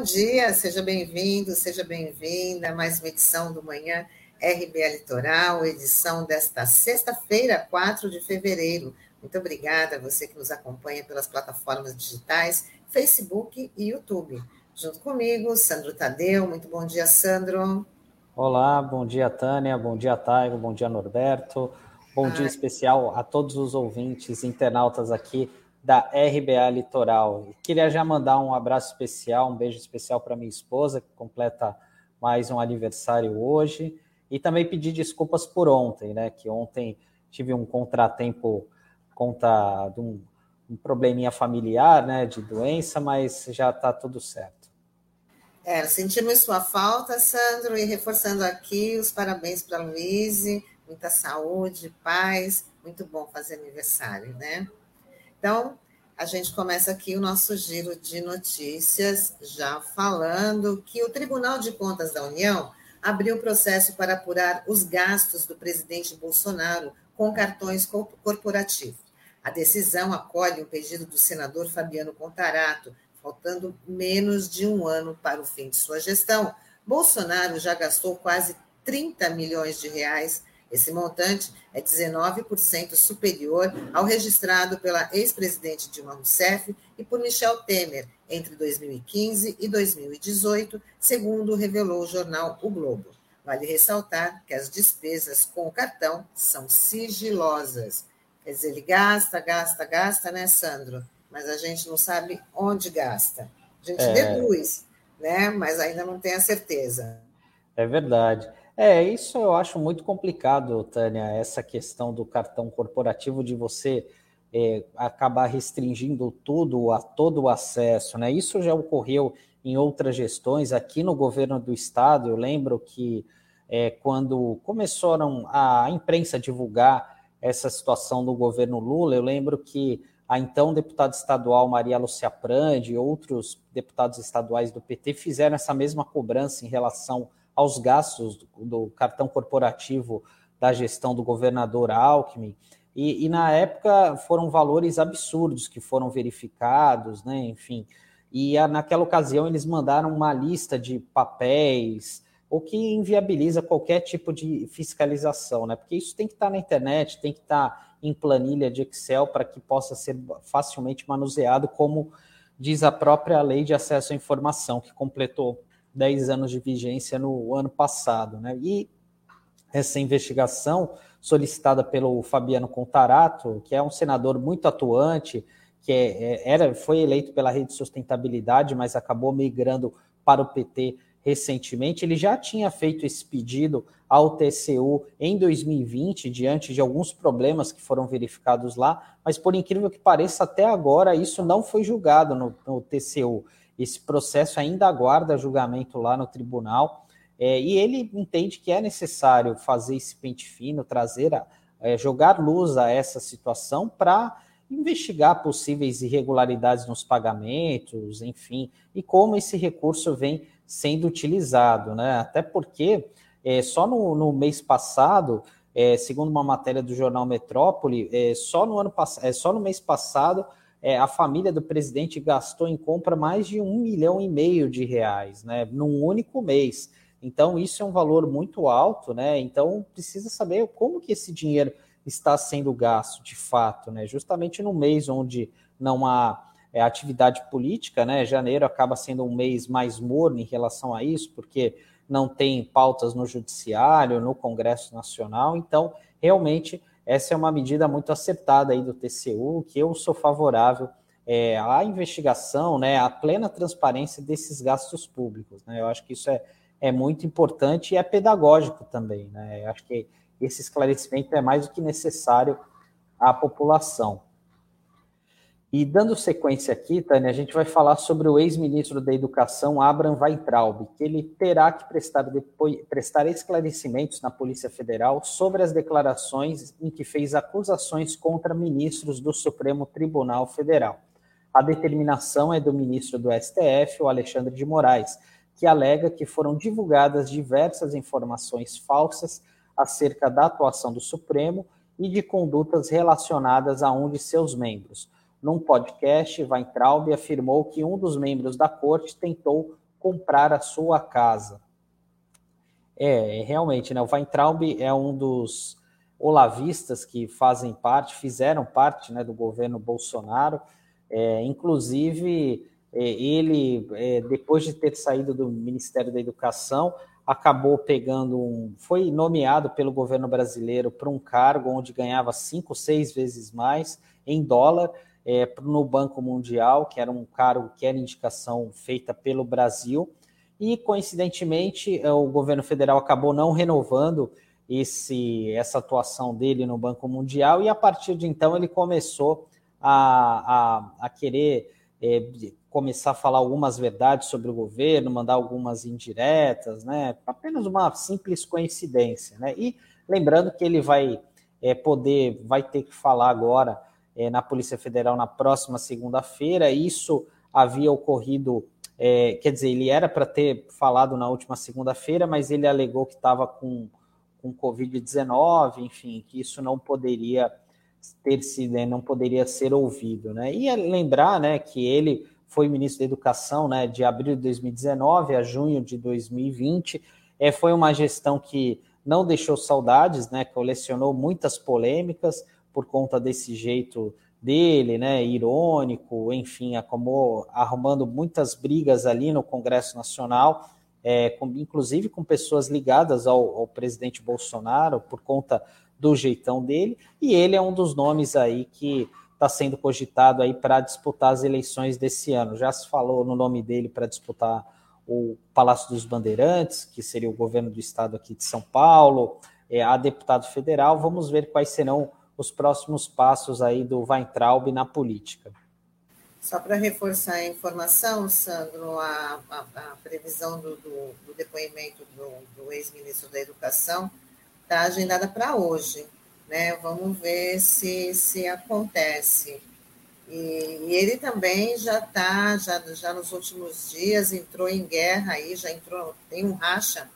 bom dia, seja bem-vindo, seja bem-vinda a mais uma edição do Manhã RBA Litoral, edição desta sexta-feira, 4 de fevereiro. Muito obrigada a você que nos acompanha pelas plataformas digitais, Facebook e YouTube. Junto comigo, Sandro Tadeu. Muito bom dia, Sandro. Olá, bom dia, Tânia, bom dia, Taigo, bom dia, Norberto. Bom dia especial a todos os ouvintes, internautas aqui da RBA Litoral. Queria já mandar um abraço especial, um beijo especial para minha esposa, que completa mais um aniversário hoje, e também pedir desculpas por ontem, né? Que ontem tive um contratempo conta de um, um probleminha familiar, né? De doença, mas já está tudo certo. É, sentimos sua falta, Sandro, e reforçando aqui os parabéns para a Luíse, muita saúde, paz, muito bom fazer aniversário, né? Então, a gente começa aqui o nosso giro de notícias, já falando que o Tribunal de Contas da União abriu processo para apurar os gastos do presidente Bolsonaro com cartões corporativos. A decisão acolhe o pedido do senador Fabiano Contarato, faltando menos de um ano para o fim de sua gestão. Bolsonaro já gastou quase 30 milhões de reais esse montante é 19% superior ao registrado pela ex-presidente Dilma Rousseff e por Michel Temer entre 2015 e 2018, segundo revelou o jornal O Globo. Vale ressaltar que as despesas com o cartão são sigilosas. Quer dizer, ele gasta, gasta, gasta, né, Sandro? Mas a gente não sabe onde gasta. A gente é... deduz, né? Mas ainda não tem a certeza. É verdade. É, isso eu acho muito complicado, Tânia, essa questão do cartão corporativo de você é, acabar restringindo tudo, a todo o acesso, né? Isso já ocorreu em outras gestões, aqui no governo do estado, eu lembro que é, quando começaram a imprensa divulgar essa situação do governo Lula, eu lembro que a então deputada estadual Maria Lucia Prandi e outros deputados estaduais do PT fizeram essa mesma cobrança em relação aos gastos do, do cartão corporativo da gestão do governador Alckmin. E, e, na época foram valores absurdos que foram verificados, né? Enfim. E a, naquela ocasião eles mandaram uma lista de papéis, o que inviabiliza qualquer tipo de fiscalização, né? Porque isso tem que estar na internet, tem que estar em planilha de Excel para que possa ser facilmente manuseado, como diz a própria lei de acesso à informação, que completou 10 anos de vigência no ano passado. Né? E essa investigação, solicitada pelo Fabiano Contarato, que é um senador muito atuante, que é, é era, foi eleito pela Rede Sustentabilidade, mas acabou migrando para o PT recentemente, ele já tinha feito esse pedido ao TCU em 2020, diante de alguns problemas que foram verificados lá, mas por incrível que pareça, até agora isso não foi julgado no, no TCU. Esse processo ainda aguarda julgamento lá no tribunal. É, e ele entende que é necessário fazer esse pente fino, trazer, a, é, jogar luz a essa situação para investigar possíveis irregularidades nos pagamentos, enfim, e como esse recurso vem sendo utilizado, né? Até porque é, só no, no mês passado, é, segundo uma matéria do jornal Metrópole, é, só no ano é, só no mês passado é, a família do presidente gastou em compra mais de um milhão e meio de reais, né, num único mês. Então, isso é um valor muito alto, né? Então, precisa saber como que esse dinheiro está sendo gasto de fato, né? Justamente no mês onde não há é, atividade política, né? Janeiro acaba sendo um mês mais morno em relação a isso, porque não tem pautas no judiciário, no Congresso Nacional. Então, realmente essa é uma medida muito acertada aí do TCU, que eu sou favorável é, à investigação, né, à plena transparência desses gastos públicos. Né? Eu acho que isso é, é muito importante e é pedagógico também. Né? Eu acho que esse esclarecimento é mais do que necessário à população. E dando sequência aqui, Tânia, a gente vai falar sobre o ex-ministro da Educação, Abraham Weintraub, que ele terá que prestar, depois, prestar esclarecimentos na Polícia Federal sobre as declarações em que fez acusações contra ministros do Supremo Tribunal Federal. A determinação é do ministro do STF, o Alexandre de Moraes, que alega que foram divulgadas diversas informações falsas acerca da atuação do Supremo e de condutas relacionadas a um de seus membros num podcast, Weintraub afirmou que um dos membros da corte tentou comprar a sua casa. É, realmente, né? O Weintraub é um dos olavistas que fazem parte, fizeram parte né, do governo Bolsonaro. É, inclusive, é, ele, é, depois de ter saído do Ministério da Educação, acabou pegando um. Foi nomeado pelo governo brasileiro para um cargo onde ganhava cinco, seis vezes mais em dólar é, no Banco Mundial, que era um cargo que era indicação feita pelo Brasil. E, coincidentemente, é, o governo federal acabou não renovando esse, essa atuação dele no Banco Mundial, e a partir de então ele começou a, a, a querer é, começar a falar algumas verdades sobre o governo, mandar algumas indiretas, né? Apenas uma simples coincidência, né? E lembrando que ele vai é, poder, vai ter que falar agora é, na Polícia Federal na próxima segunda-feira. Isso havia ocorrido, é, quer dizer, ele era para ter falado na última segunda-feira, mas ele alegou que estava com, com Covid-19, enfim, que isso não poderia ter sido, né, não poderia ser ouvido, né? E lembrar, né, que ele foi ministro da Educação, né, de abril de 2019 a junho de 2020. É, foi uma gestão que não deixou saudades, né, colecionou muitas polêmicas por conta desse jeito dele, né, irônico, enfim, acabou arrumando muitas brigas ali no Congresso Nacional, é, com, inclusive com pessoas ligadas ao, ao presidente Bolsonaro por conta do jeitão dele, e ele é um dos nomes aí que está sendo cogitado aí para disputar as eleições desse ano. Já se falou no nome dele para disputar o Palácio dos Bandeirantes, que seria o governo do estado aqui de São Paulo, é, a deputado federal. Vamos ver quais serão os próximos passos aí do Weintraub na política. Só para reforçar a informação, Sandro, a, a, a previsão do, do, do, depoimento do, do ex-ministro da Educação está agendada para hoje né? Vamos ver se, se acontece. E, e ele também já está, já, já nos últimos dias, entrou em guerra aí, já entrou, tem um racha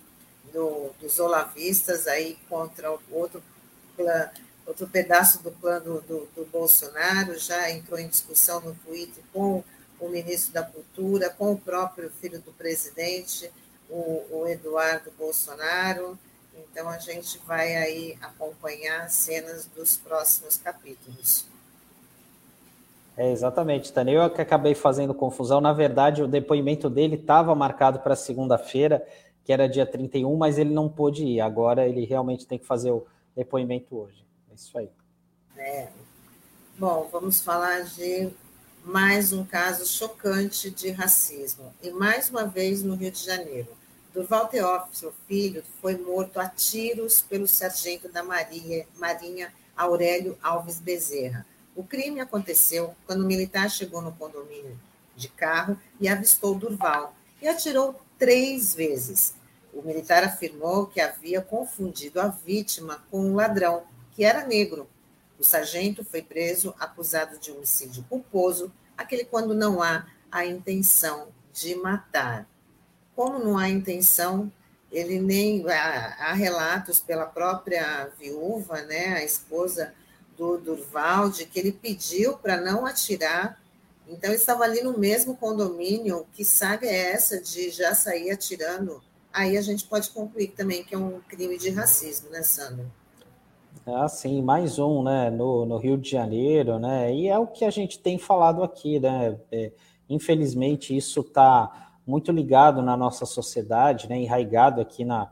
do, dos olavistas aí contra outro, outro pedaço do plano do, do Bolsonaro, já entrou em discussão no Twitter com o ministro da Cultura, com o próprio filho do presidente, o, o Eduardo Bolsonaro. Então a gente vai aí acompanhar cenas dos próximos capítulos. É, exatamente, Tânia. Eu que acabei fazendo confusão. Na verdade, o depoimento dele estava marcado para segunda-feira, que era dia 31, mas ele não pôde ir. Agora ele realmente tem que fazer o depoimento hoje. É isso aí. É. Bom, vamos falar de mais um caso chocante de racismo. E mais uma vez no Rio de Janeiro. Durval Teófilo Filho foi morto a tiros pelo sargento da Maria, Marinha Aurélio Alves Bezerra. O crime aconteceu quando o militar chegou no condomínio de carro e avistou Durval e atirou três vezes. O militar afirmou que havia confundido a vítima com um ladrão, que era negro. O sargento foi preso acusado de homicídio culposo, aquele quando não há a intenção de matar. Como não há intenção, ele nem há, há relatos pela própria viúva, né, a esposa do Durval, de que ele pediu para não atirar. Então, estava ali no mesmo condomínio. Que saga é essa de já sair atirando? Aí a gente pode concluir também que é um crime de racismo, né, Sandro? Ah, sim, mais um, né, no, no Rio de Janeiro, né, e é o que a gente tem falado aqui, né, é, infelizmente isso está muito ligado na nossa sociedade, né, enraigado aqui, na,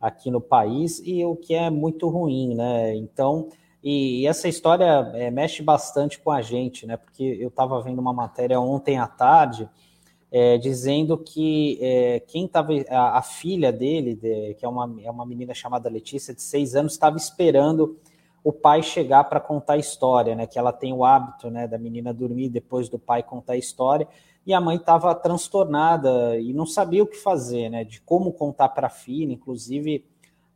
aqui no país, e o que é muito ruim, né? Então, e, e essa história é, mexe bastante com a gente, né? Porque eu estava vendo uma matéria ontem à tarde é, dizendo que é, quem estava, a, a, filha dele, de, que é uma, é uma menina chamada Letícia, de seis anos, estava esperando o pai chegar para contar a história, né? Que ela tem o hábito, né, da menina dormir depois do pai contar a história e a mãe estava transtornada e não sabia o que fazer, né? De como contar para a filha, inclusive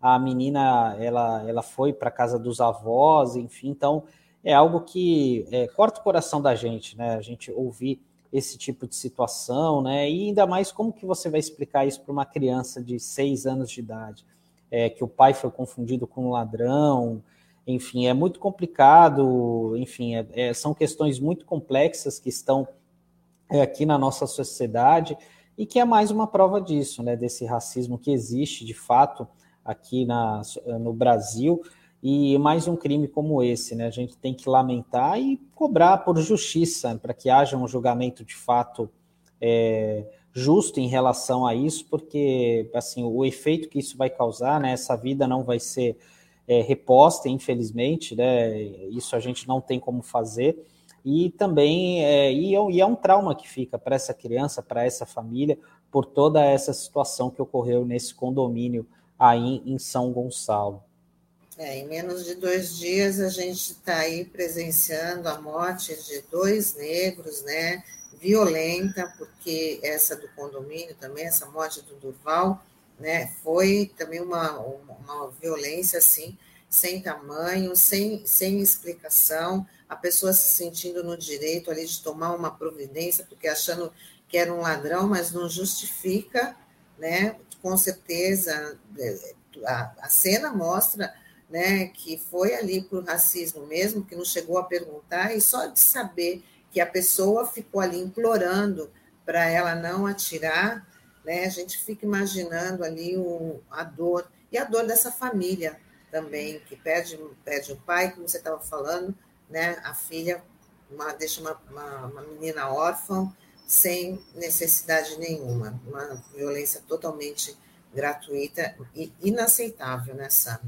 a menina ela, ela foi para casa dos avós, enfim, então é algo que é, corta o coração da gente, né? A gente ouvir esse tipo de situação, né? E ainda mais como que você vai explicar isso para uma criança de seis anos de idade, é, que o pai foi confundido com um ladrão, enfim, é muito complicado, enfim, é, é, são questões muito complexas que estão é, aqui na nossa sociedade e que é mais uma prova disso, né, desse racismo que existe de fato aqui na, no Brasil e mais um crime como esse, né, a gente tem que lamentar e cobrar por justiça para que haja um julgamento de fato é, justo em relação a isso, porque assim o efeito que isso vai causar, né, essa vida não vai ser é, reposta, infelizmente, né? Isso a gente não tem como fazer. E também é, e é, e é um trauma que fica para essa criança, para essa família, por toda essa situação que ocorreu nesse condomínio aí em São Gonçalo. É, em menos de dois dias a gente está aí presenciando a morte de dois negros, né? Violenta, porque essa do condomínio também, essa morte do Durval, né? Foi também uma, uma violência assim, sem tamanho, sem, sem explicação, a pessoa se sentindo no direito ali de tomar uma providência, porque achando que era um ladrão, mas não justifica, né? Com certeza, é, a, a cena mostra né, que foi ali por racismo mesmo, que não chegou a perguntar, e só de saber que a pessoa ficou ali implorando para ela não atirar, né? A gente fica imaginando ali o, a dor, e a dor dessa família também, que perde, perde o pai, como você estava falando, né? a filha uma, deixa uma, uma, uma menina órfã sem necessidade nenhuma, uma violência totalmente gratuita e inaceitável, né, Sam?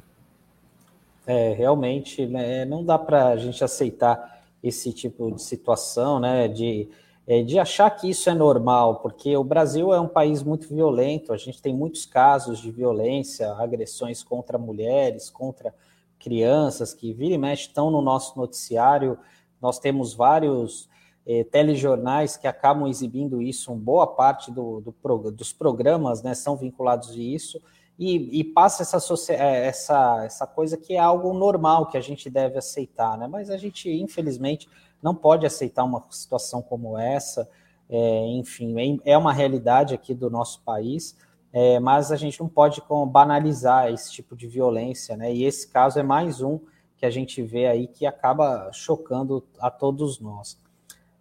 É, realmente, né, não dá para a gente aceitar esse tipo de situação, né, de é, de achar que isso é normal, porque o Brasil é um país muito violento, a gente tem muitos casos de violência, agressões contra mulheres, contra crianças, que vira e mexe estão no nosso noticiário. Nós temos vários é, telejornais que acabam exibindo isso, uma boa parte do, do, dos programas né, são vinculados a isso, e, e passa essa, é, essa, essa coisa que é algo normal, que a gente deve aceitar, né? mas a gente, infelizmente, não pode aceitar uma situação como essa. É, enfim, é, é uma realidade aqui do nosso país, é, mas a gente não pode banalizar esse tipo de violência, né? E esse caso é mais um que a gente vê aí que acaba chocando a todos nós.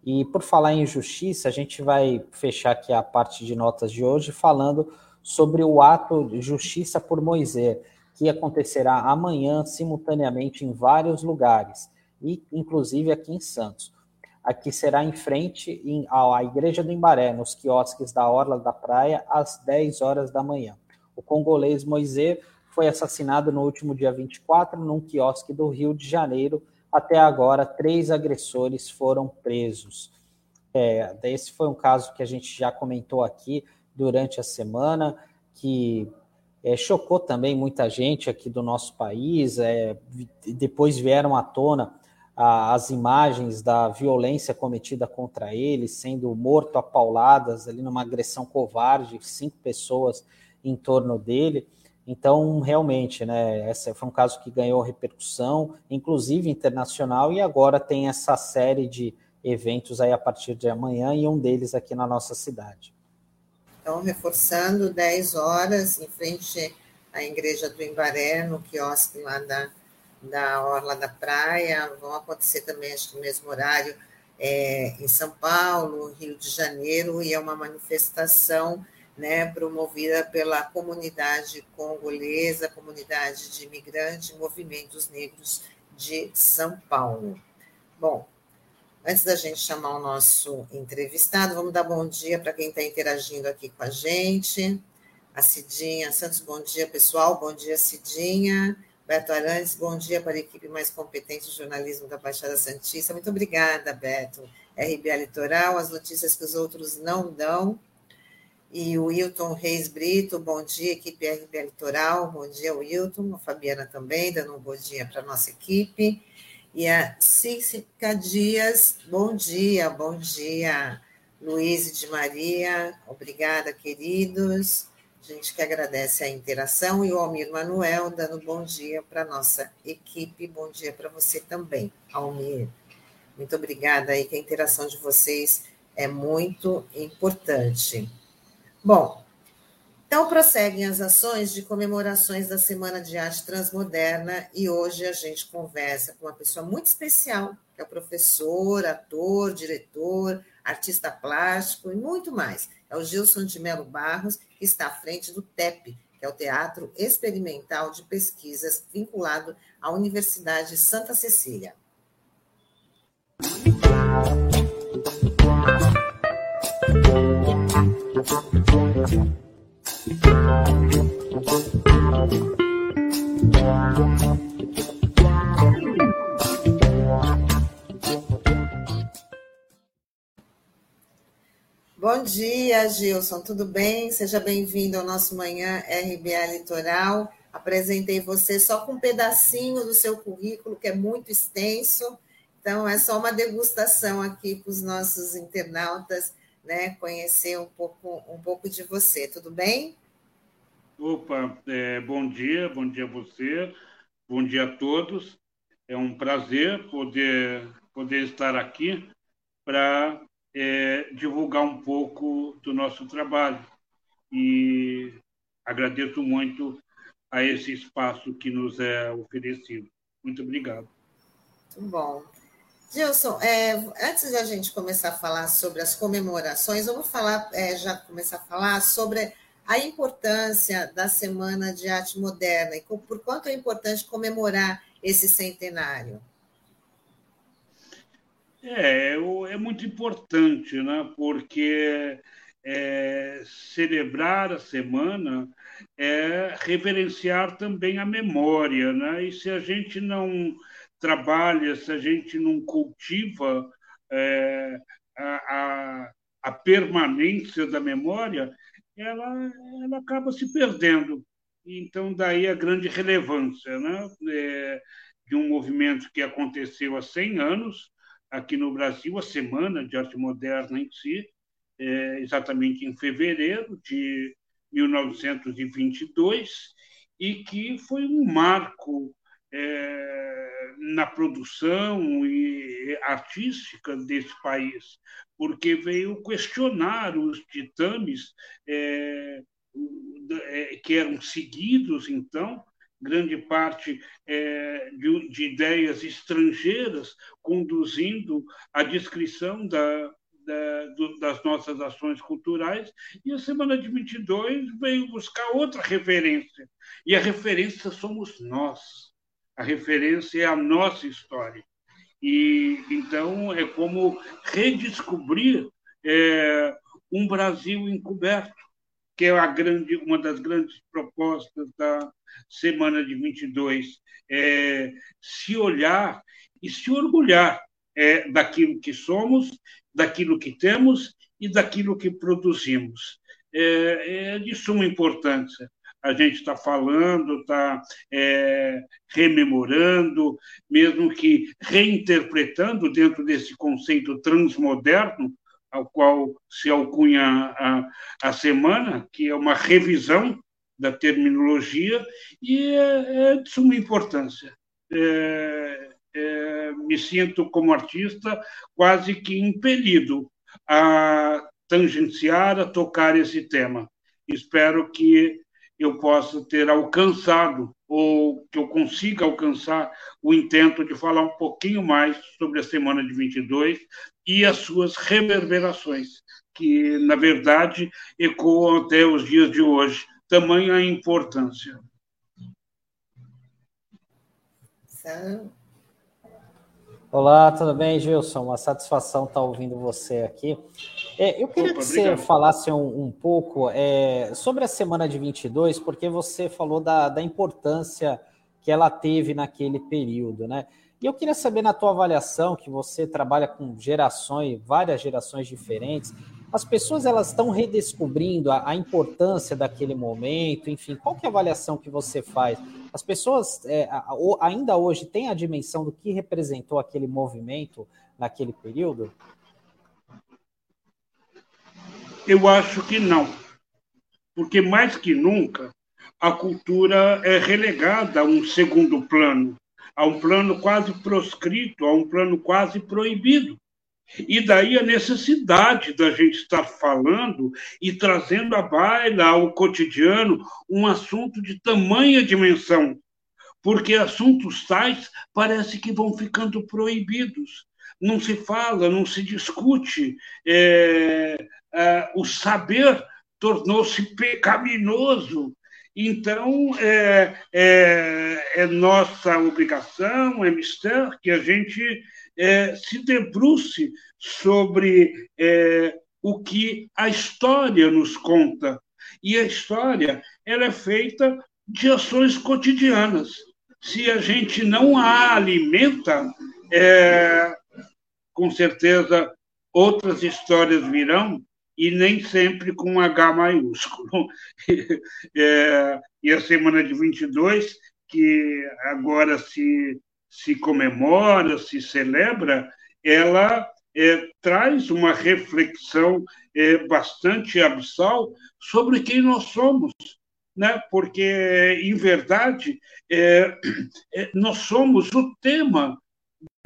E por falar em justiça, a gente vai fechar aqui a parte de notas de hoje falando sobre o ato de justiça por Moisés, que acontecerá amanhã simultaneamente em vários lugares e inclusive aqui em Santos. Aqui será em frente em, à Igreja do Embaré, nos quiosques da Orla da Praia, às 10 horas da manhã. O congolês Moisés foi assassinado no último dia 24 num quiosque do Rio de Janeiro. Até agora, três agressores foram presos. É, esse foi um caso que a gente já comentou aqui durante a semana, que é, chocou também muita gente aqui do nosso país. É, depois vieram à tona as imagens da violência cometida contra ele, sendo morto a pauladas ali numa agressão covarde, cinco pessoas em torno dele. Então, realmente, né, esse foi um caso que ganhou repercussão, inclusive internacional, e agora tem essa série de eventos aí a partir de amanhã, e um deles aqui na nossa cidade. Então, reforçando, 10 horas, em frente à Igreja do Embaré, no quiosque lá da da Orla da Praia, vão acontecer também, acho que no mesmo horário, é, em São Paulo, Rio de Janeiro, e é uma manifestação né, promovida pela comunidade congolesa, comunidade de imigrantes, movimentos negros de São Paulo. Bom, antes da gente chamar o nosso entrevistado, vamos dar bom dia para quem está interagindo aqui com a gente. A Cidinha Santos, bom dia, pessoal. Bom dia, Cidinha. Beto Arantes, bom dia para a equipe mais competente de jornalismo da Baixada Santista. Muito obrigada, Beto. RBA Litoral, as notícias que os outros não dão. E o Wilton Reis Brito, bom dia, equipe RBA Litoral. Bom dia, Wilton. A Fabiana também, dando um bom dia para a nossa equipe. E a Cícica Dias, bom dia, bom dia. Luiz de Maria, obrigada, queridos. A gente que agradece a interação e o Almir Manuel dando bom dia para a nossa equipe. Bom dia para você também, Almir. Muito obrigada aí, que a interação de vocês é muito importante. Bom, Então, prosseguem as ações de comemorações da Semana de Arte Transmoderna e hoje a gente conversa com uma pessoa muito especial, que é professor, ator, diretor, artista plástico e muito mais. É o Gilson de Melo Barros, que está à frente do TEP, que é o Teatro Experimental de Pesquisas, vinculado à Universidade Santa Cecília. Bom dia, Gilson, tudo bem? Seja bem-vindo ao nosso Manhã RBA Litoral. Apresentei você só com um pedacinho do seu currículo, que é muito extenso, então é só uma degustação aqui para os nossos internautas né, conhecer um pouco, um pouco de você, tudo bem? Opa, é, bom dia, bom dia a você, bom dia a todos. É um prazer poder, poder estar aqui para é, divulgar um pouco do nosso trabalho. E agradeço muito a esse espaço que nos é oferecido. Muito obrigado. Muito bom. Gilson, é, antes da gente começar a falar sobre as comemorações, vamos falar, é, já começar a falar sobre a importância da Semana de Arte Moderna e por quanto é importante comemorar esse centenário. É, é muito importante, né? porque é, celebrar a semana é reverenciar também a memória. Né? E se a gente não trabalha, se a gente não cultiva é, a, a, a, permanência da memória, ela, ela acaba se perdendo. Então, daí a grande relevância né? É, de um movimento que aconteceu há 100 anos, aqui no Brasil, a Semana de Arte Moderna em si, é, exatamente em fevereiro de 1922, e que foi um marco é, na produção e artística desse país, porque veio questionar os ditames é, é que eram seguidos, então, grande parte é, de, de, ideias estrangeiras conduzindo a descrição da, da, do, das nossas ações culturais, e a Semana de 22 veio buscar outra referência, e a referência somos nós, a referência é a nossa história. E então é como redescobrir é, um Brasil encoberto, que é grande, uma das grandes propostas da semana de 22, é se olhar e se orgulhar é, daquilo que somos, daquilo que temos e daquilo que produzimos. É, é de suma importância. A gente está falando, está é, rememorando, mesmo que reinterpretando dentro desse conceito transmoderno, ao qual se alcunha a, a semana, que é uma revisão da terminologia, e é, é de suma importância. É, é, me sinto, como artista, quase que impelido a tangenciar, a tocar esse tema. Espero que eu possa ter alcançado, ou que eu consiga alcançar, o intento de falar um pouquinho mais sobre a semana de 22 e as suas reverberações, que, na verdade, ecoam até os dias de hoje. Tamanha a importância. Olá, tudo bem, Gilson? Uma satisfação estar ouvindo você aqui. É, eu queria Opa, que você obrigado. falasse um, um pouco é, sobre a semana de 22, porque você falou da, da importância que ela teve naquele período, né? E eu queria saber, na tua avaliação, que você trabalha com gerações, várias gerações diferentes, as pessoas elas estão redescobrindo a, a, importância daquele momento, enfim, qual que é a avaliação que você faz? As pessoas é, ainda hoje têm a dimensão do que representou aquele movimento naquele período? Eu acho que não, porque mais que nunca a cultura é relegada a um segundo plano a um plano quase proscrito, a um plano quase proibido. E daí a necessidade da gente estar falando e trazendo à baila, ao cotidiano, um assunto de tamanha dimensão, porque assuntos tais parece que vão ficando proibidos. Não se fala, não se discute. É, o saber tornou-se pecaminoso. Então, é, é, é, nossa obrigação, é mistério que a gente é, se debruce sobre é, o que a história nos conta. E a história ela é feita de ações cotidianas. Se a gente não a alimenta, é, com certeza outras histórias virão e nem sempre com H maiúsculo. É, e a semana de 22, que agora se se comemora, se celebra, ela é, traz uma reflexão é, bastante abissal sobre quem nós somos, né? porque, em verdade, é, é nós somos o tema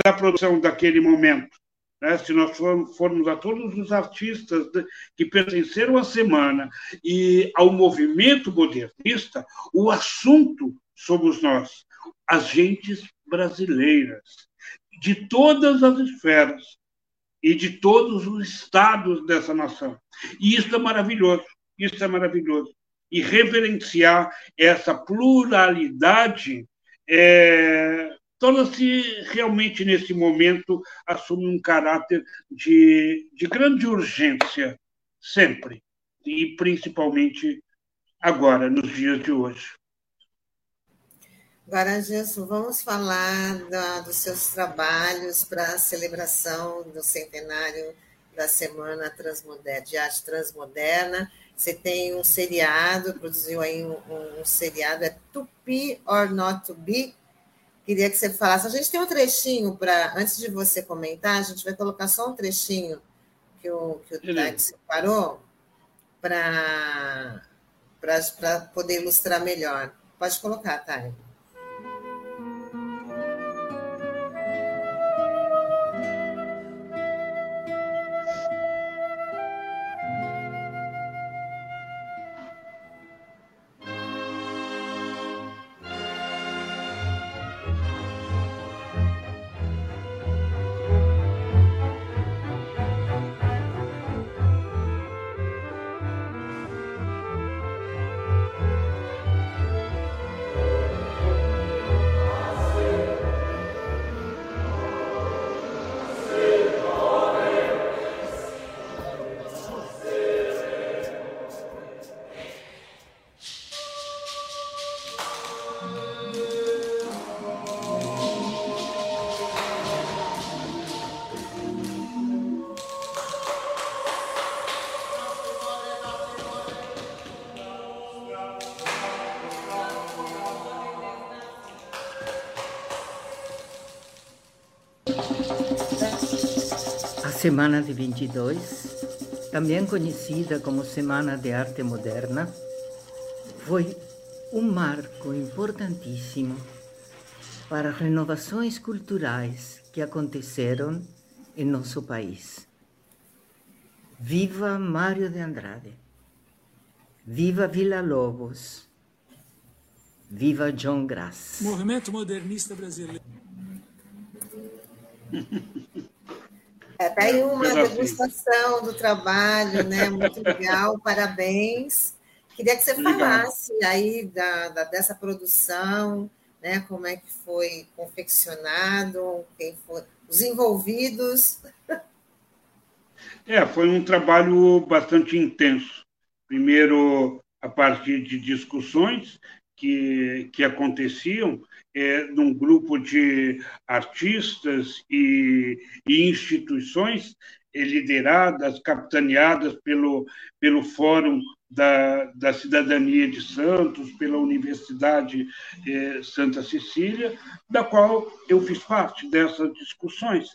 da produção daquele momento. Né? Se nós formos a todos os artistas que pertenceram à semana e ao movimento modernista, o assunto somos nós, as gentes brasileiras, de todas as esferas e de todos os estados dessa nação. E isso é maravilhoso, isso é maravilhoso. E reverenciar essa pluralidade é, torna-se realmente, nesse momento, assume um caráter de, de grande urgência, sempre, e principalmente agora, nos dias de hoje. Agora, vamos falar da, dos seus trabalhos para a celebração do centenário da Semana Transmoderna, de Arte Transmoderna. Você tem um seriado, produziu aí um, um, um seriado, é Be or Not To Be. Queria que você falasse. A gente tem um trechinho para, antes de você comentar, a gente vai colocar só um trechinho que o, que o separou para poder ilustrar melhor. Pode colocar, Thay. Semana de 22, também conhecida como Semana de Arte Moderna, foi um marco importantíssimo para renovações culturais que aconteceram em nosso país. Viva Mário de Andrade! Viva Vila Lobos! Viva John Grass! Movimento modernista brasileiro. É, tá aí uma degustação do trabalho, né? Muito legal, parabéns. Queria que você falasse aí da, da, dessa produção, né? Como é que foi confeccionado, quem foi, os envolvidos. É, foi um trabalho bastante intenso. Primeiro, a partir de discussões que, que aconteciam é, num grupo de artistas e, e instituições lideradas, capitaneadas pelo, pelo Fórum da, da Cidadania de Santos, pela Universidade eh, Santa Cecília, da qual eu fiz parte dessas discussões,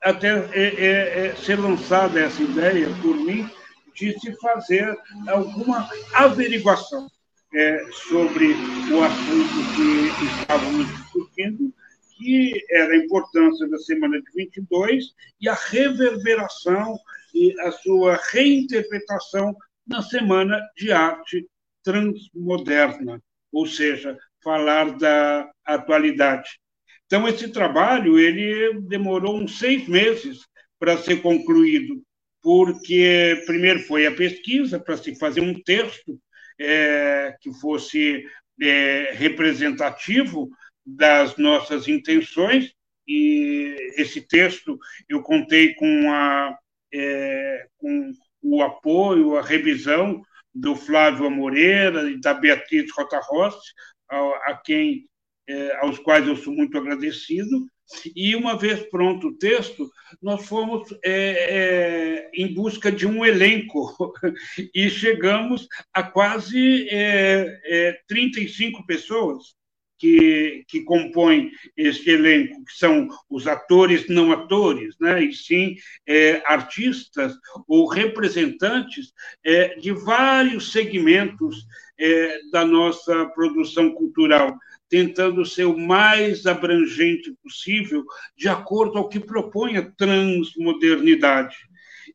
até é, é, ser lançada essa ideia por mim de se fazer alguma averiguação é, sobre o assunto que estávamos discutindo, que era a importância da Semana de 22 e a reverberação e a sua reinterpretação na Semana de Arte Transmoderna, ou seja, falar da atualidade. Então, esse trabalho ele demorou uns seis meses para ser concluído, porque primeiro foi a pesquisa para se fazer um texto é, que fosse é, representativo das nossas intenções, e esse texto eu contei com, a, é, com o apoio, a revisão do Flávio Moreira e da Beatriz Rota Rossi, a, a quem, é, aos quais eu sou muito agradecido, e uma vez pronto o texto, nós fomos é, é, em busca de um elenco e chegamos a quase é, 35 é, pessoas que, que compõem este elenco, que são os atores não atores, né? e sim é, artistas ou representantes é, de vários segmentos da nossa produção cultural tentando ser o mais abrangente possível, de acordo ao que propõe a transmodernidade.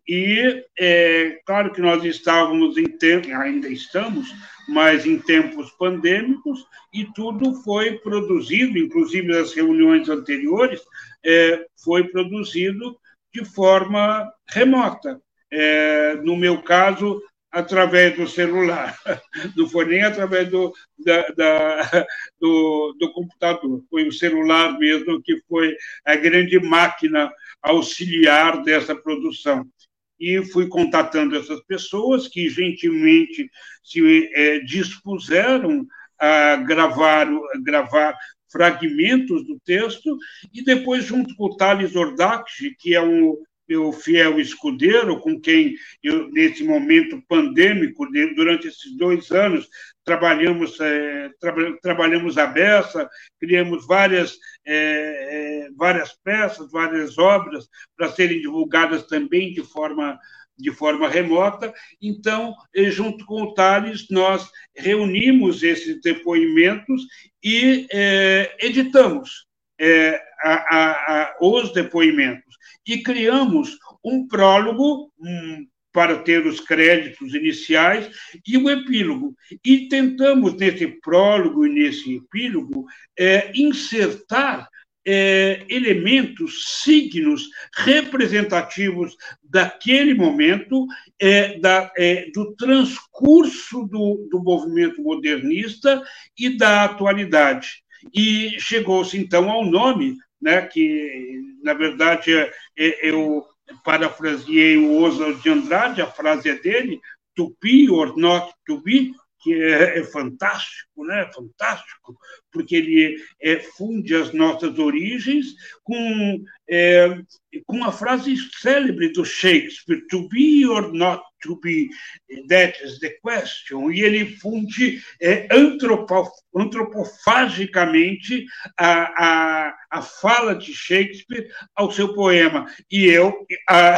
E é claro que nós estávamos em tempo, ainda estamos, mas em tempos pandêmicos, e tudo foi produzido, inclusive as reuniões anteriores, é, foi produzido de forma remota. É, no meu caso, através do celular, não foi nem através do, da, da, do, do, computador, foi o celular mesmo que foi a grande máquina auxiliar dessa produção. E fui contatando essas pessoas que gentilmente se é, dispuseram a gravar, gravar fragmentos do texto, e depois, junto com o Thales Ordakji, que é um meu fiel escudeiro, com quem eu, nesse momento pandêmico, durante esses dois anos, trabalhamos, é, tra trabalhamos a beça, criamos várias, é, é, várias peças, várias obras para serem divulgadas também de forma de forma remota. Então, junto com o Thales, nós reunimos esses depoimentos e é, editamos é, a, a, a, os depoimentos e criamos um prólogo um, para ter os créditos iniciais e o epílogo. E tentamos, nesse prólogo e nesse epílogo, é, insertar é, elementos, signos representativos daquele momento, é, da, é, do transcurso do, do movimento modernista e da atualidade. E chegou-se, então, ao nome né, que, na verdade, é, é, eu parafraseei o Oswald de Andrade, a frase é dele, to be or not to be, que é, é fantástico, né? fantástico, porque ele é, funde as nossas origens com, é, com a frase célebre do Shakespeare, to be or not to be, that is the question, e ele funde é, antropo, antropofagicamente a, a, a fala de Shakespeare ao seu poema, e eu, a,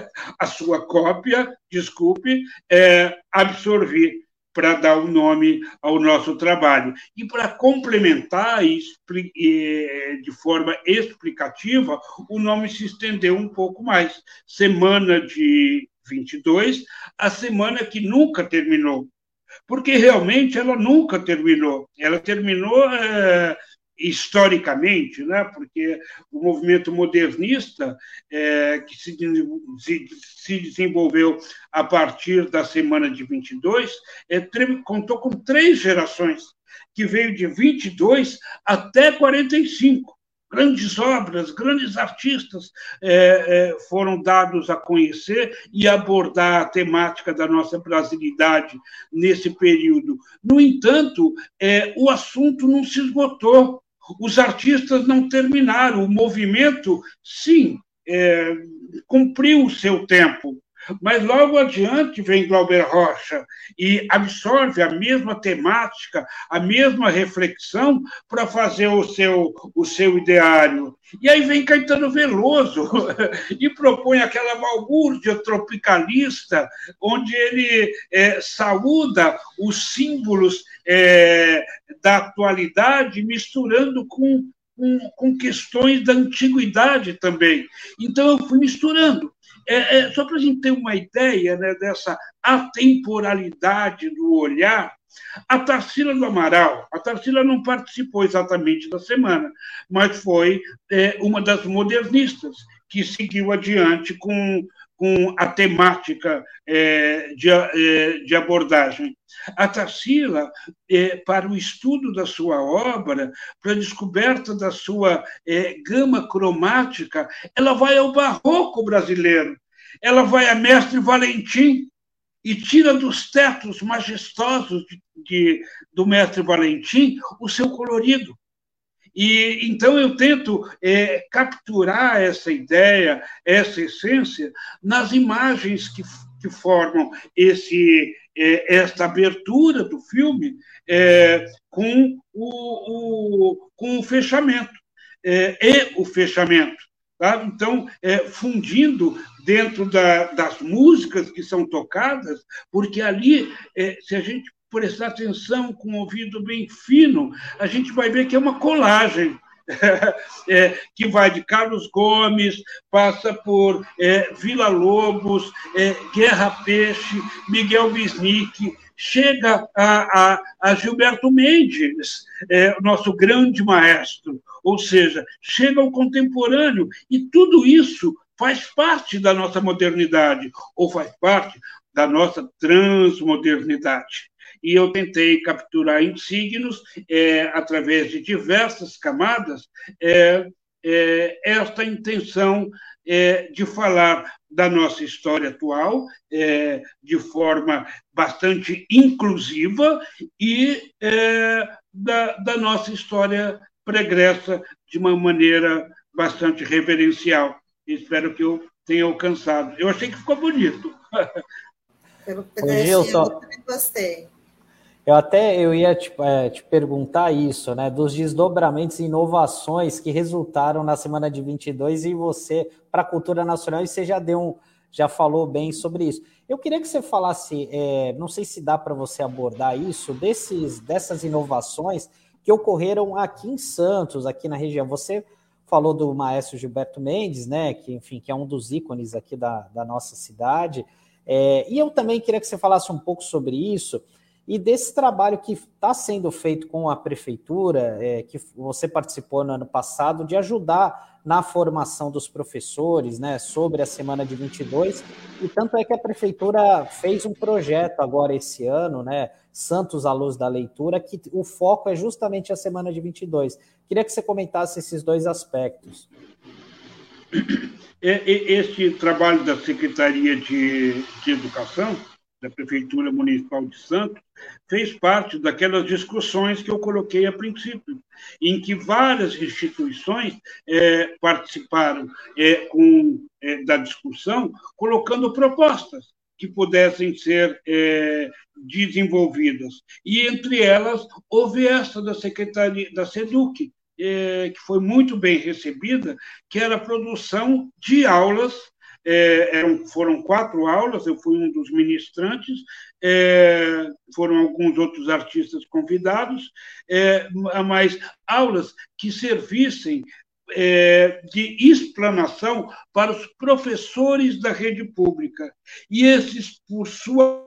a sua cópia, desculpe, é, absorvi para dar o um nome ao nosso trabalho. E para complementar de forma explicativa, o nome se estendeu um pouco mais. Semana de 22, a semana que nunca terminou. Porque realmente ela nunca terminou. Ela terminou é, historicamente, né? porque o movimento modernista, é, que se, se, se, desenvolveu a partir da semana de 22, é, contou com três gerações, que veio de 22 até 45 grandes obras, grandes artistas é, é, foram dados a conhecer e abordar a temática da nossa brasilidade nesse período. No entanto, é, o assunto não se esgotou. Os artistas não terminaram, o movimento, sim, é, cumpriu o seu tempo, mas logo adiante vem Glauber Rocha e absorve a mesma temática, a mesma reflexão para fazer o seu, o seu ideário. E aí vem Caetano Veloso e propõe aquela balbúrdia tropicalista, onde ele é, saúda os símbolos é, da atualidade, misturando com com, com questões da antiguidade também. Então, eu fui misturando. É, é, só para a gente ter uma ideia né, dessa atemporalidade do olhar, a Tarsila do Amaral, a Tarsila não participou exatamente da semana, mas foi é, uma das modernistas que seguiu adiante com, com a temática é, de, é, de, abordagem. A Tarsila, é, para o estudo da sua obra, para a descoberta da sua é, gama cromática, ela vai ao barroco brasileiro, ela vai a Mestre Valentim, e tira dos tetos majestosos de, de, do mestre Valentim o seu colorido. E então eu tento é, capturar essa ideia, essa essência nas imagens que, que formam esse é, esta abertura do filme é, com o, o, com o fechamento é, e o fechamento. Tá? Então, é, fundindo dentro da, das músicas que são tocadas, porque ali, é, se a gente prestar atenção com o ouvido bem fino, a gente vai ver que é uma colagem. É, que vai de Carlos Gomes, passa por é, Vila Lobos, é, Guerra Peixe, Miguel Wisnik, chega a, a, a Gilberto Mendes, é, nosso grande maestro, ou seja, chega ao contemporâneo, e tudo isso faz parte da nossa modernidade, ou faz parte da nossa transmodernidade. E eu tentei capturar em signos, é, através de diversas camadas, é, é, esta intenção é, de falar da nossa história atual é, de forma bastante inclusiva e é, da, da nossa história pregressa de uma maneira bastante reverencial espero que eu tenha alcançado. Eu achei que ficou bonito. Pelo Gilson, eu também gostei. Eu até eu ia te, é, te, perguntar isso, né? Dos desdobramentos e inovações que resultaram na semana de 22 e você para a cultura nacional e você já deu um, já falou bem sobre isso. Eu queria que você falasse, é, não sei se dá para você abordar isso, desses dessas inovações que ocorreram aqui em Santos, aqui na região. Você falou do maestro Gilberto Mendes, né, que, enfim, que é um dos ícones aqui da, da nossa cidade. É, e eu também queria que você falasse um pouco sobre isso e desse trabalho que está sendo feito com a prefeitura, é, que você participou no ano passado, de ajudar na formação dos professores, né, sobre a semana de 22. E tanto é que a prefeitura fez um projeto agora esse ano, né, Santos à Luz da Leitura, que o foco é justamente a semana de 22. Queria que você comentasse esses dois aspectos. Este trabalho da Secretaria de, de Educação, da Prefeitura Municipal de Santos, fez parte daquelas discussões que eu coloquei a princípio, em que várias instituições é, participaram é, com, é, da discussão, colocando propostas que pudessem ser desenvolvidas. E entre elas houve essa da Secretaria da SEDUC, que foi muito bem recebida, que era a produção de aulas. É, eram, foram quatro aulas, eu fui um dos ministrantes, é, foram alguns outros artistas convidados, é, mas aulas que servissem é, de explanação para os professores da rede pública. E esses, por sua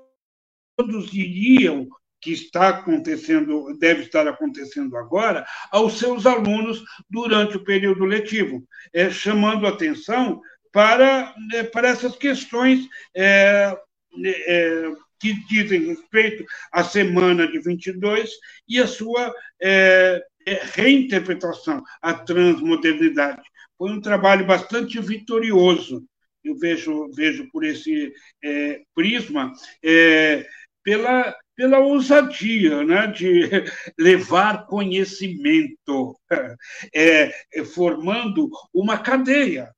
conduziriam que está acontecendo, deve estar acontecendo agora, aos seus alunos durante o período letivo, é, chamando atenção para, é, para essas questões é, é que dizem respeito à semana de 22 e a sua é, é, reinterpretação, a transmodernidade. Foi um trabalho bastante vitorioso, eu vejo, vejo por esse é, prisma, é, pela, pela ousadia né, de levar conhecimento, formando uma cadeia.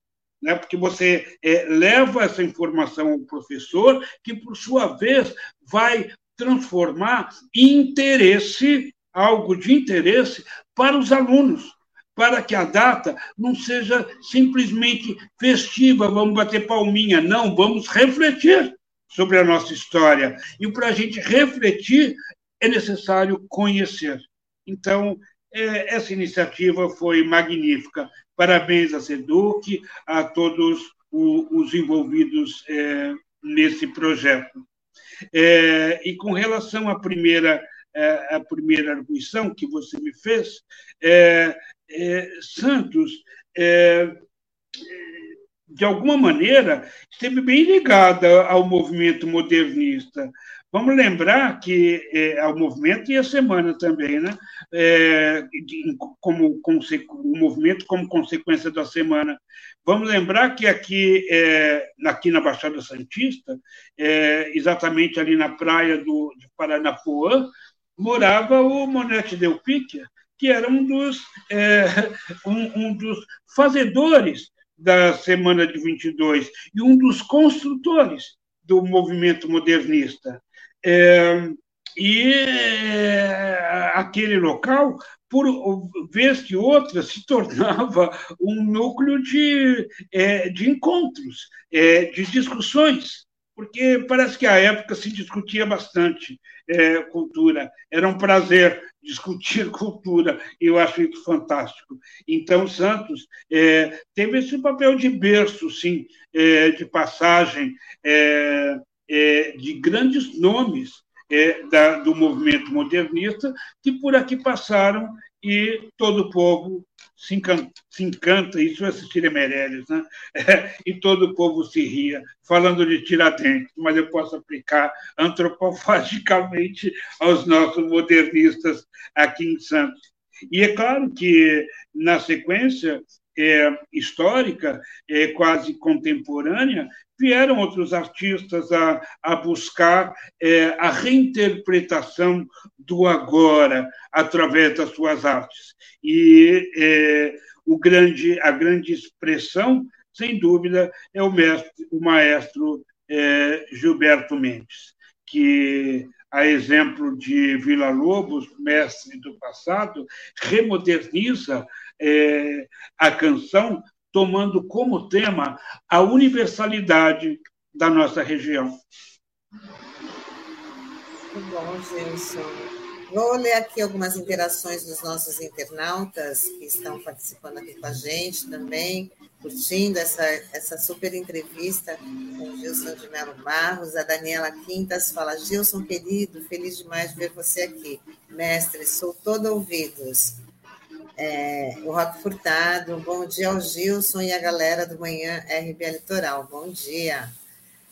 Né, porque você é, leva essa informação ao professor, que, por sua vez, vai transformar em interesse algo de interesse para os alunos, para que a data não seja simplesmente festiva, vamos bater palminha, não, vamos refletir sobre a nossa história. E para a gente refletir, é necessário conhecer. Então, é, essa iniciativa foi magnífica. Parabéns a SEDUC, a todos os envolvidos é, nesse projeto. É, e com relação à primeira, à primeira arguição que você me fez, Santos, de alguma maneira, esteve bem ligada ao movimento modernista. Vamos lembrar que é, ao movimento e a semana também, né? É, como, como, o movimento como consequência da semana. Vamos lembrar que aqui, é, aqui na Baixada Santista, é, exatamente ali na praia do, de Paranapuã, morava o Monete Del Picchia, que era um dos, é, um, um dos fazedores da Semana de 22 e um dos construtores do movimento modernista. É, e é, aquele local, por vez que outra, se tornava um núcleo de, é, de encontros, é, de discussões, porque parece que à época se discutia bastante é, cultura, era um prazer discutir cultura, e eu acho isso fantástico. Então, Santos é, teve esse papel de berço, sim, de passagem é, de grandes nomes é, da, do movimento modernista que por aqui passaram e todo o povo se encanta, se encanta isso é assistir a Meirelles, né? É, e todo o povo se ria, falando de Tiradentes, mas eu posso aplicar antropofagicamente aos nossos modernistas aqui em Santos. E é claro que, na sequência é, histórica, é, quase contemporânea, vieram outros artistas a, a buscar é, a reinterpretação do agora através das suas artes. E é, o grande, a grande expressão, sem dúvida, é o, mestre, o maestro é, Gilberto Mendes, que a exemplo de Vila Lobos, mestre do passado, remoderniza é, a canção tomando como tema a universalidade da nossa região. Muito bom, Gilson. Vou ler aqui algumas interações dos nossos internautas que estão participando aqui com a gente também, curtindo essa, essa super entrevista com Gilson de Melo Barros. A Daniela Quintas fala: Gilson, querido, feliz demais de ver você aqui. Mestre, sou todo ouvidos. É, o Rock Furtado, bom dia ao Gilson e a galera do Manhã RBA Litoral, bom dia.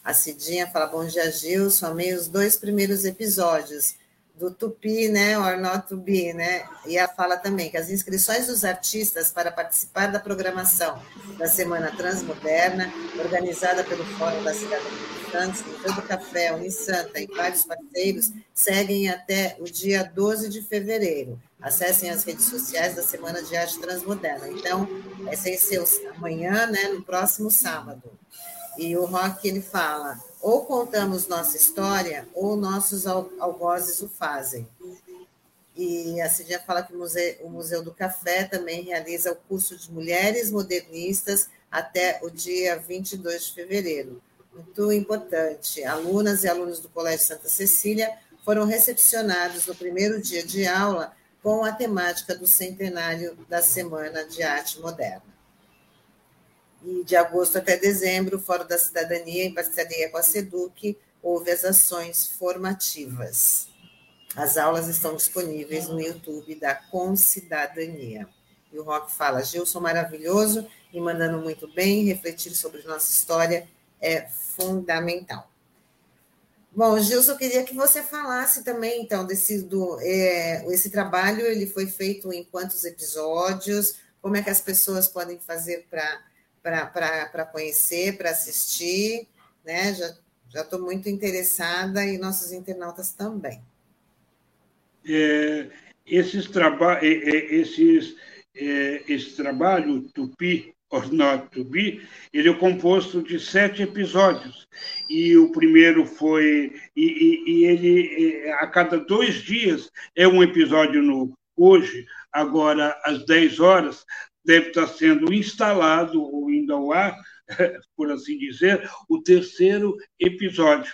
A Cidinha fala, bom dia, Gilson, amei os dois primeiros episódios do Tupi, né, or not be, né, e a fala também que as inscrições dos artistas para participar da programação da Semana Transmoderna, organizada pelo Fórum da Cidade de Santos, do Café, Unisanta e vários parceiros, seguem até o dia 12 de fevereiro. Acessem as redes sociais da Semana de Arte Transmoderna. Então, vai ser amanhã, né, no próximo sábado. E o Rock, ele fala, ou contamos nossa história, ou nossos algozes o fazem. E a Cidinha fala que o Museu, o Museu do Café também realiza o curso de Mulheres Modernistas até o dia 22 de fevereiro. Muito importante. Alunas e alunos do Colégio Santa Cecília foram recepcionados no primeiro dia de aula com a temática do centenário da Semana de Arte Moderna. E de agosto até dezembro, o Fórum da Cidadania, em parceria com a SEDUC, houve as ações formativas. As aulas estão disponíveis no YouTube da Concidadania. E o Rock fala: Gilson maravilhoso e mandando muito bem, refletir sobre nossa história é fundamental. Bom, Gilson, eu queria que você falasse também, então, desse do é, esse trabalho ele foi feito em quantos episódios? Como é que as pessoas podem fazer para conhecer, para assistir? Né? Já estou muito interessada e nossos internautas também. É, esses traba esses, é, esse trabalho Tupi Not to Be, ele é composto de sete episódios. E o primeiro foi. E, e, e ele, a cada dois dias, é um episódio novo. Hoje, agora, às 10 horas, deve estar sendo instalado, ou indo ao ar, por assim dizer, o terceiro episódio.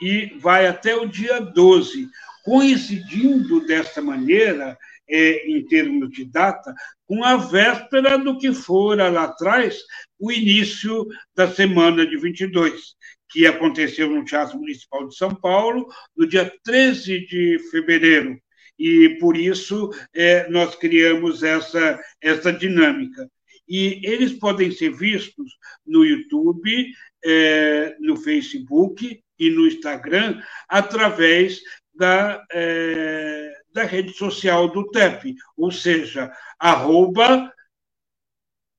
E vai até o dia 12. Coincidindo desta maneira, é, em termos de data, com a véspera do que fora lá atrás o início da semana de 22, que aconteceu no Teatro Municipal de São Paulo, no dia 13 de fevereiro. E por isso é, nós criamos essa, essa dinâmica. E eles podem ser vistos no YouTube, é, no Facebook e no Instagram, através da, é, da rede social do TEP, ou seja, arroba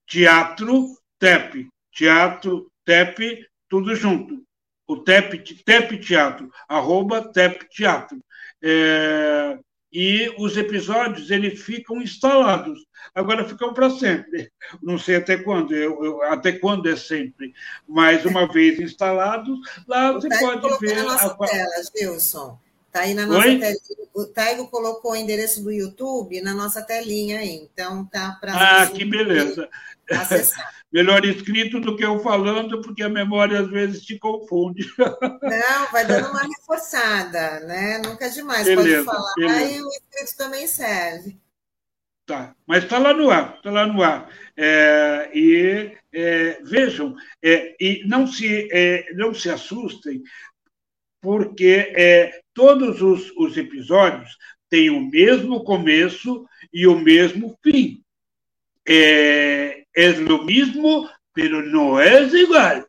teatro TEP, teatro TEP, tudo junto. O TEP, TEP Teatro, arroba TEP Teatro. É, e os episódios eles ficam instalados. Agora ficam para sempre. Não sei até quando, eu, eu, até quando é sempre. Mas uma vez instalados, lá o você pode ver. A... tela, Gilson. Está aí na nossa telinha. O Taigo colocou o endereço do YouTube na nossa telinha aí. Então tá para. Ah, que beleza. Melhor escrito do que eu falando, porque a memória às vezes te confunde. Não, vai dando uma reforçada, né? Nunca é demais. Beleza, Pode falar beleza. e o escrito também serve. Tá, mas está lá no ar, está lá no ar. É, e é, vejam, é, e não se, é, não se assustem, porque é, todos os, os episódios têm o mesmo começo e o mesmo fim. É, é o mesmo, pero não é igual.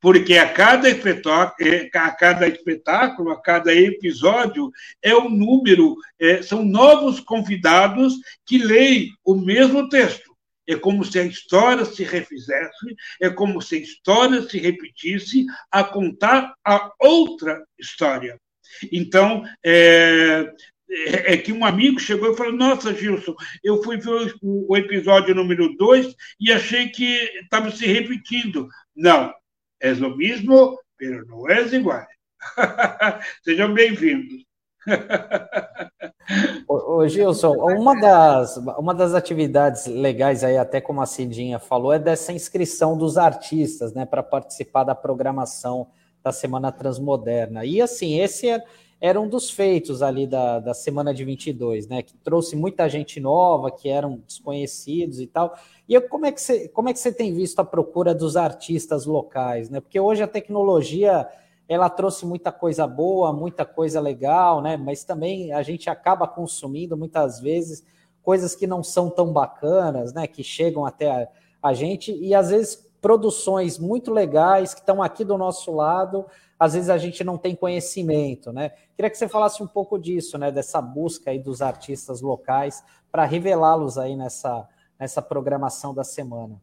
Porque a cada, é, a cada espetáculo, a cada episódio, é um número, é, são novos convidados que leem o mesmo texto. É como se a história se refizesse, é como se a história se repetisse a contar a outra história. Então, é, é, é que um amigo chegou e falou: Nossa, Gilson, eu fui ver o, episódio número 2 e achei que estava se repetindo. Não, é o mesmo, mas não é igual. Sejam bem-vindos. Ô, Gilson, uma das, uma das atividades legais aí, até como a Cidinha falou, é dessa inscrição dos artistas, né, para participar da programação da Semana Transmoderna. E assim, esse é, era um dos feitos ali da, da semana de 22, né, que trouxe muita gente nova, que eram desconhecidos e tal. E eu, como é que você, como é que você tem visto a procura dos artistas locais, né? Porque hoje a tecnologia ela trouxe muita coisa boa, muita coisa legal, né? Mas também a gente acaba consumindo muitas vezes coisas que não são tão bacanas, né? Que chegam até a, a gente e às vezes produções muito legais que estão aqui do nosso lado, às vezes a gente não tem conhecimento, né? Queria que você falasse um pouco disso, né? Dessa busca aí dos artistas locais para revelá-los aí nessa, nessa programação da semana.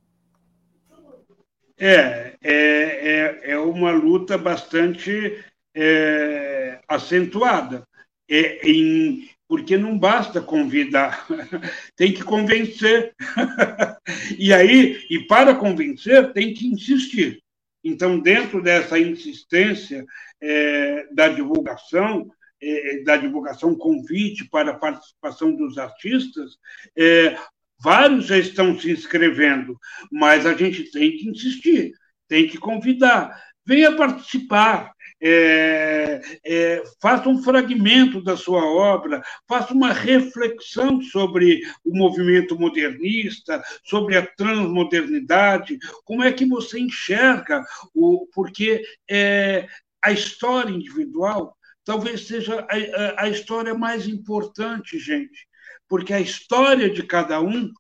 É, é, é, é uma luta bastante é, acentuada, é, em, porque não basta convidar, tem que convencer. e aí, e para convencer, tem que insistir. Então, dentro dessa insistência é, da divulgação, é, da divulgação convite para a participação dos artistas, é, Vários já estão se inscrevendo, mas a gente tem que insistir, tem que convidar. Venha participar, é, é, faça um fragmento da sua obra, faça uma reflexão sobre o movimento modernista, sobre a transmodernidade, como é que você enxerga o. Porque é, a história individual talvez seja a, a, a história mais importante, gente porque a história de cada um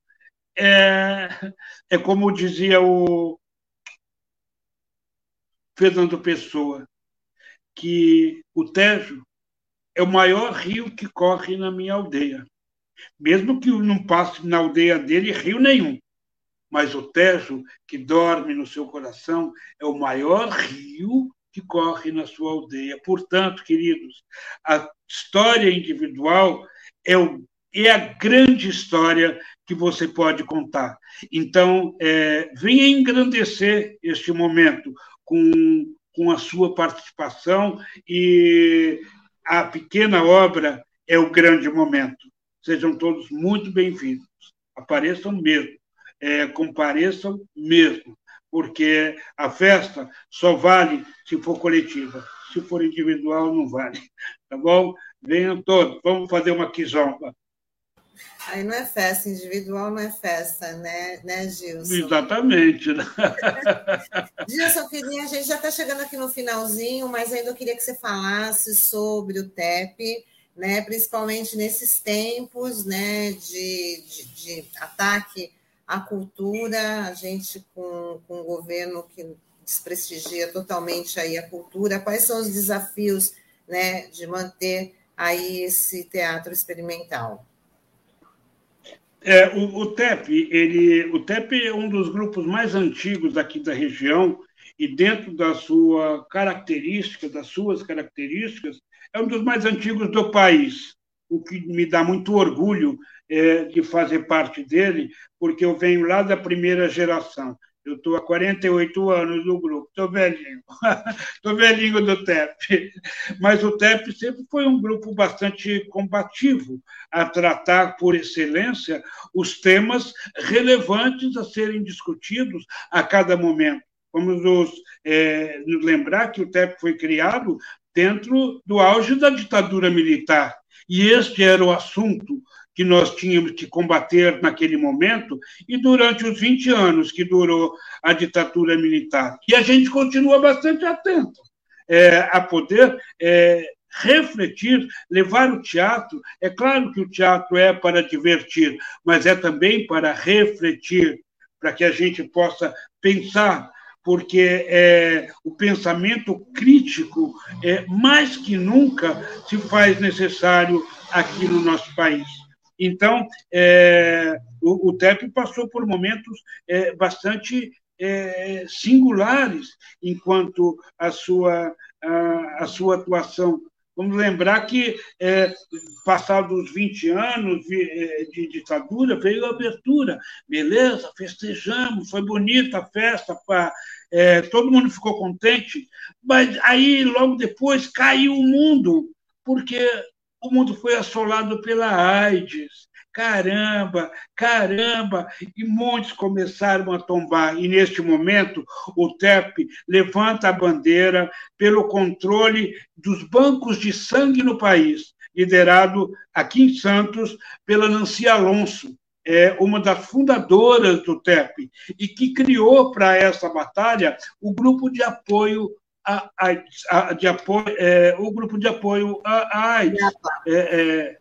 é, é como dizia o Fernando Pessoa, que o Tejo é o maior rio que corre na minha aldeia. Mesmo que não passe na aldeia dele rio nenhum. Mas o Tejo, que dorme no seu coração, é o maior rio que corre na sua aldeia. Portanto, queridos, a história individual é o é a grande história que você pode contar. Então, é, venha engrandecer este momento com, com a sua participação e a pequena obra é o grande momento. Sejam todos muito bem-vindos. Apareçam mesmo, é, compareçam mesmo, porque a festa só vale se for coletiva. Se for individual, não vale. Tá bom? Venham todos, vamos fazer uma quizomba. Aí não é festa, individual não é festa, né, né Gilson? Exatamente. Né? Gilson, queria, a gente já está chegando aqui no finalzinho, mas ainda eu queria que você falasse sobre o TEP, né, principalmente nesses tempos né, de, de, de ataque à cultura, a gente com, com um governo que desprestigia totalmente aí a cultura, quais são os desafios né, de manter aí esse teatro experimental? É, o, o, TEP, ele, o TEP é um dos grupos mais antigos aqui da região e dentro da sua característica, das suas características, é um dos mais antigos do país, o que me dá muito orgulho é, de fazer parte dele, porque eu venho lá da primeira geração. Eu estou há 48 anos no grupo, estou velhinho, estou velhinho do TEP. Mas o TEP sempre foi um grupo bastante combativo a tratar por excelência os temas relevantes a serem discutidos a cada momento. Vamos nos, é, nos lembrar que o TEP foi criado dentro do auge da ditadura militar. E este era o assunto que nós tínhamos que combater naquele momento e durante os 20 anos que durou a ditadura militar. E a gente continua bastante atento é, a poder é, refletir, levar o teatro. É claro que o teatro é para divertir, mas é também para refletir, para que a gente possa pensar porque é, o pensamento crítico, é, mais que nunca, se faz necessário aqui no nosso país. Então, é, o, o TEP passou por momentos é, bastante é, singulares enquanto a sua, a, a sua atuação. Vamos lembrar que, é, passados 20 anos de, é, de, ditadura, veio a abertura. Beleza, festejamos, foi bonita a festa, é, todo mundo ficou contente, mas aí, logo depois, caiu o mundo, porque o mundo foi assolado pela AIDS. Caramba, caramba! E muitos começaram a tombar. E, neste momento, o TEP levanta a bandeira pelo controle dos bancos de sangue no país, liderado aqui em Santos pela Nancy Alonso, é uma das fundadoras do TEP, e que criou para essa batalha o grupo de apoio a, a, de apoio, é, o grupo de apoio à AIDS. É, é,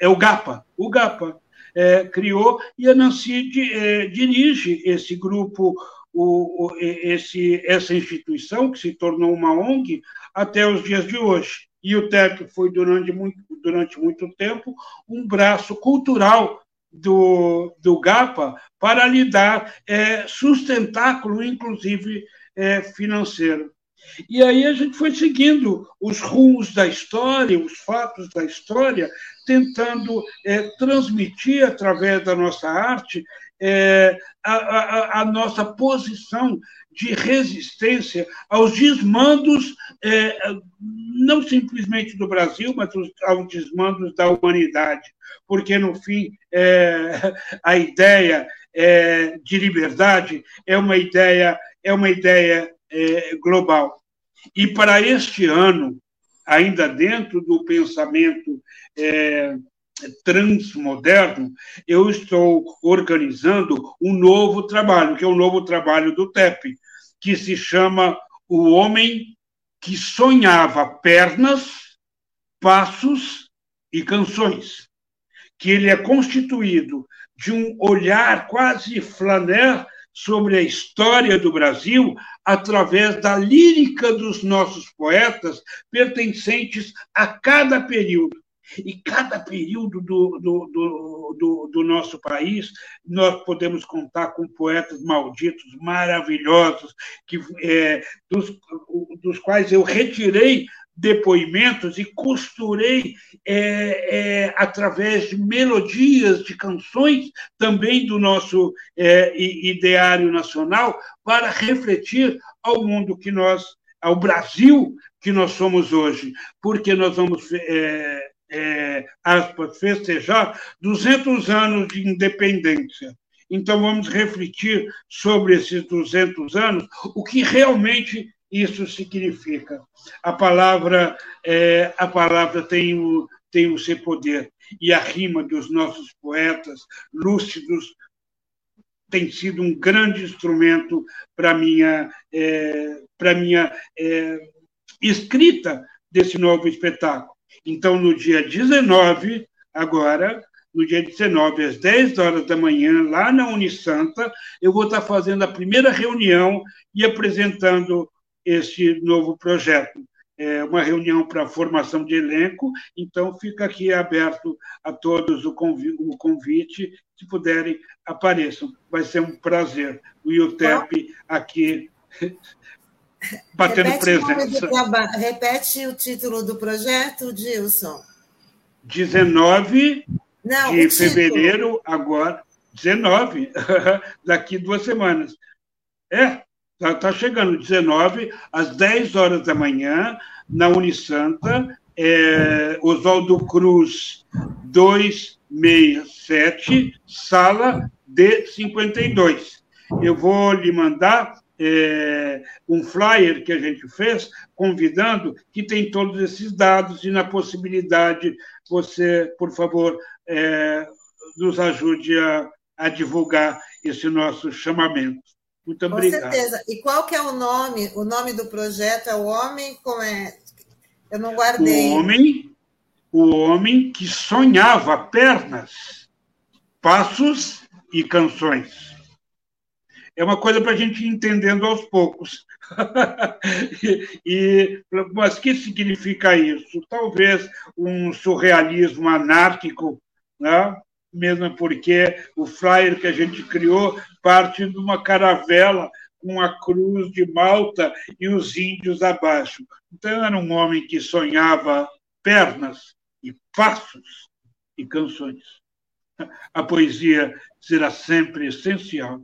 é, o GAPA. O GAPA é, criou e a Nancy de, é, dirige esse grupo, o, o, esse, essa instituição, que se tornou uma ONG, até os dias de hoje. E o TEP foi, durante muito, durante muito tempo, um braço cultural do, do GAPA para lhe dar é, sustentáculo, inclusive é, financeiro. E aí a gente foi seguindo os rumos da história, os fatos da história, tentando é, transmitir através da nossa arte é, a, a, a, nossa posição de resistência aos desmandos, é, não simplesmente do Brasil, mas aos desmandos da humanidade, porque, no fim, é, a ideia é, de liberdade é uma ideia, é uma ideia é, global. E para este ano, ainda dentro do pensamento é, transmoderno, eu estou organizando um novo trabalho, que é o um novo trabalho do TEP, que se chama O Homem que Sonhava Pernas, Passos e Canções, que ele é constituído de um olhar quase flaneur sobre a história do Brasil através da lírica dos nossos poetas pertencentes a cada período. E cada período do, do, do, do, do nosso país, nós podemos contar com poetas malditos, maravilhosos, que, é, dos, dos quais eu retirei depoimentos e costurei é, é, através de melodias de canções também do nosso é, ideário nacional para refletir ao mundo que nós, ao Brasil que nós somos hoje, porque nós vamos é, é, aspas, festejar 200 anos de independência. Então vamos refletir sobre esses 200 anos, o que realmente isso significa. A palavra, é, a palavra tem, tem o seu poder. E a rima dos nossos poetas lúcidos tem sido um grande instrumento para minha é, para minha é, escrita desse novo espetáculo. Então, no dia 19, agora, no dia 19, às 10 horas da manhã, lá na Unisanta, eu vou estar fazendo a primeira reunião e apresentando esse novo projeto. É uma reunião para formação de elenco, então fica aqui aberto a todos o convite, se puderem, apareçam. Vai ser um prazer. O IUTEP aqui batendo Repete presença. O Repete o título do projeto, Dilson. 19 Não, de o fevereiro, agora, 19, daqui duas semanas. É, está tá chegando, 19, às 10 horas da manhã, na Unisanta, é, Oswaldo Cruz 267, sala D52. Eu vou lhe mandar é, um flyer que a gente fez, convidando, que tem todos esses dados e na possibilidade você, por favor, é, nos ajude a, a, divulgar esse nosso chamamento. Muito obrigado. Com certeza. E qual que é o nome? O nome do projeto é o Homem como é? Eu não guardei. O homem, o homem que sonhava pernas, passos e canções é uma coisa para a gente ir entendendo aos poucos. e, mas o que significa isso? Talvez um surrealismo anárquico, né? Mesmo porque o flyer que a gente criou parte de uma caravela com a cruz de Malta e os índios abaixo. Então, era um homem que sonhava pernas e passos e canções. A poesia será sempre essencial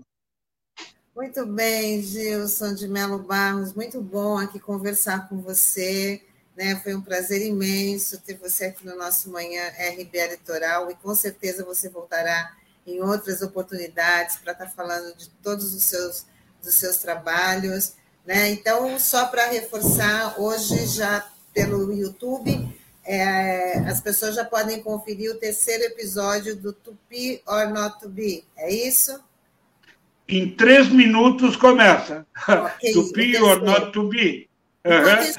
muito bem, Gilson de Melo Barros, muito bom aqui conversar com você. Né? Foi um prazer imenso ter você aqui no nosso Manhã RBA Litoral e com certeza você voltará em outras oportunidades para estar tá falando de todos os seus, dos seus trabalhos. Né? Então, só para reforçar, hoje já pelo YouTube, é, as pessoas já podem conferir o terceiro episódio do Tupi or Not To Be, é isso? Em três minutos começa. Okay, to be or not to be. Enquanto, isso,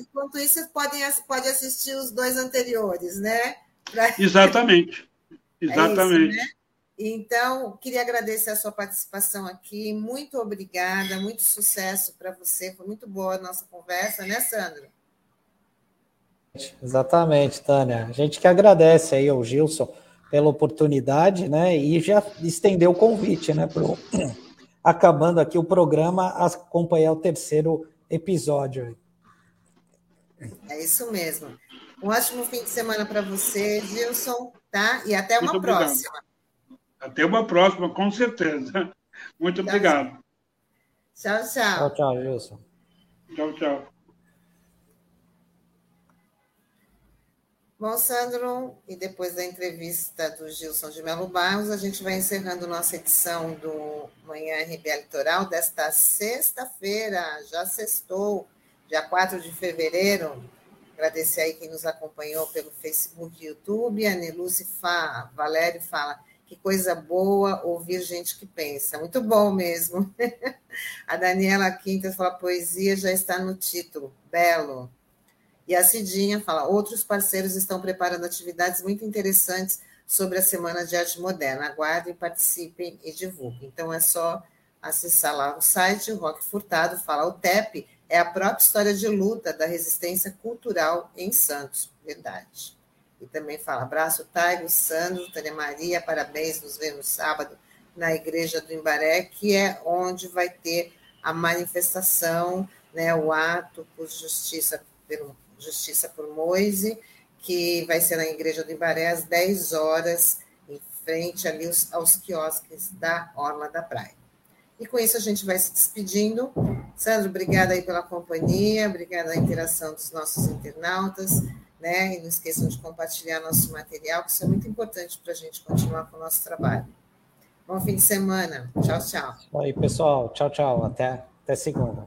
enquanto isso, vocês podem pode assistir os dois anteriores, né? Pra... Exatamente. Exatamente. É isso, né? Então, queria agradecer a sua participação aqui. Muito obrigada, muito sucesso para você. Foi muito boa a nossa conversa, né, Sandro? Exatamente, Tânia. A gente que agradece aí ao Gilson pela oportunidade, né? E já estendeu o convite, né? Pro, acabando aqui o programa, acompanhar o terceiro episódio. É isso mesmo. Um ótimo fim de semana para você, Gilson, tá? E até uma Muito próxima. Obrigado. Até uma próxima, com certeza. Muito tchau, obrigado. Tchau, tchau. Tchau, tchau, Gilson. Tchau, tchau. Bom, Sandro, e depois da entrevista do Gilson de Melo Barros, a gente vai encerrando nossa edição do Manhã RBA Litoral desta sexta-feira, já sextou, dia 4 de fevereiro. Agradecer aí quem nos acompanhou pelo Facebook e YouTube. A Neluce fala, Valério fala, que coisa boa ouvir gente que pensa. Muito bom mesmo. A Daniela Quintas fala, poesia já está no título. Belo. E a Cidinha fala: outros parceiros estão preparando atividades muito interessantes sobre a Semana de Arte Moderna. Aguardem, participem e divulguem. Então é só acessar lá o site. O Rock Furtado fala: o TEP é a própria história de luta da resistência cultural em Santos. Verdade. E também fala: abraço, Taigo, Sandro, Tânia Maria, parabéns, nos vemos sábado na Igreja do Imbaré, que é onde vai ter a manifestação, né, o ato por justiça pelo Justiça por Moise, que vai ser na Igreja do Ibaré às 10 horas, em frente ali aos, aos quiosques da Orla da Praia. E com isso a gente vai se despedindo. Sandro, obrigada aí pela companhia, obrigada a interação dos nossos internautas, né? E não esqueçam de compartilhar nosso material, que isso é muito importante para a gente continuar com o nosso trabalho. Bom fim de semana. Tchau, tchau. Isso aí, pessoal. Tchau, tchau. Até, até segunda.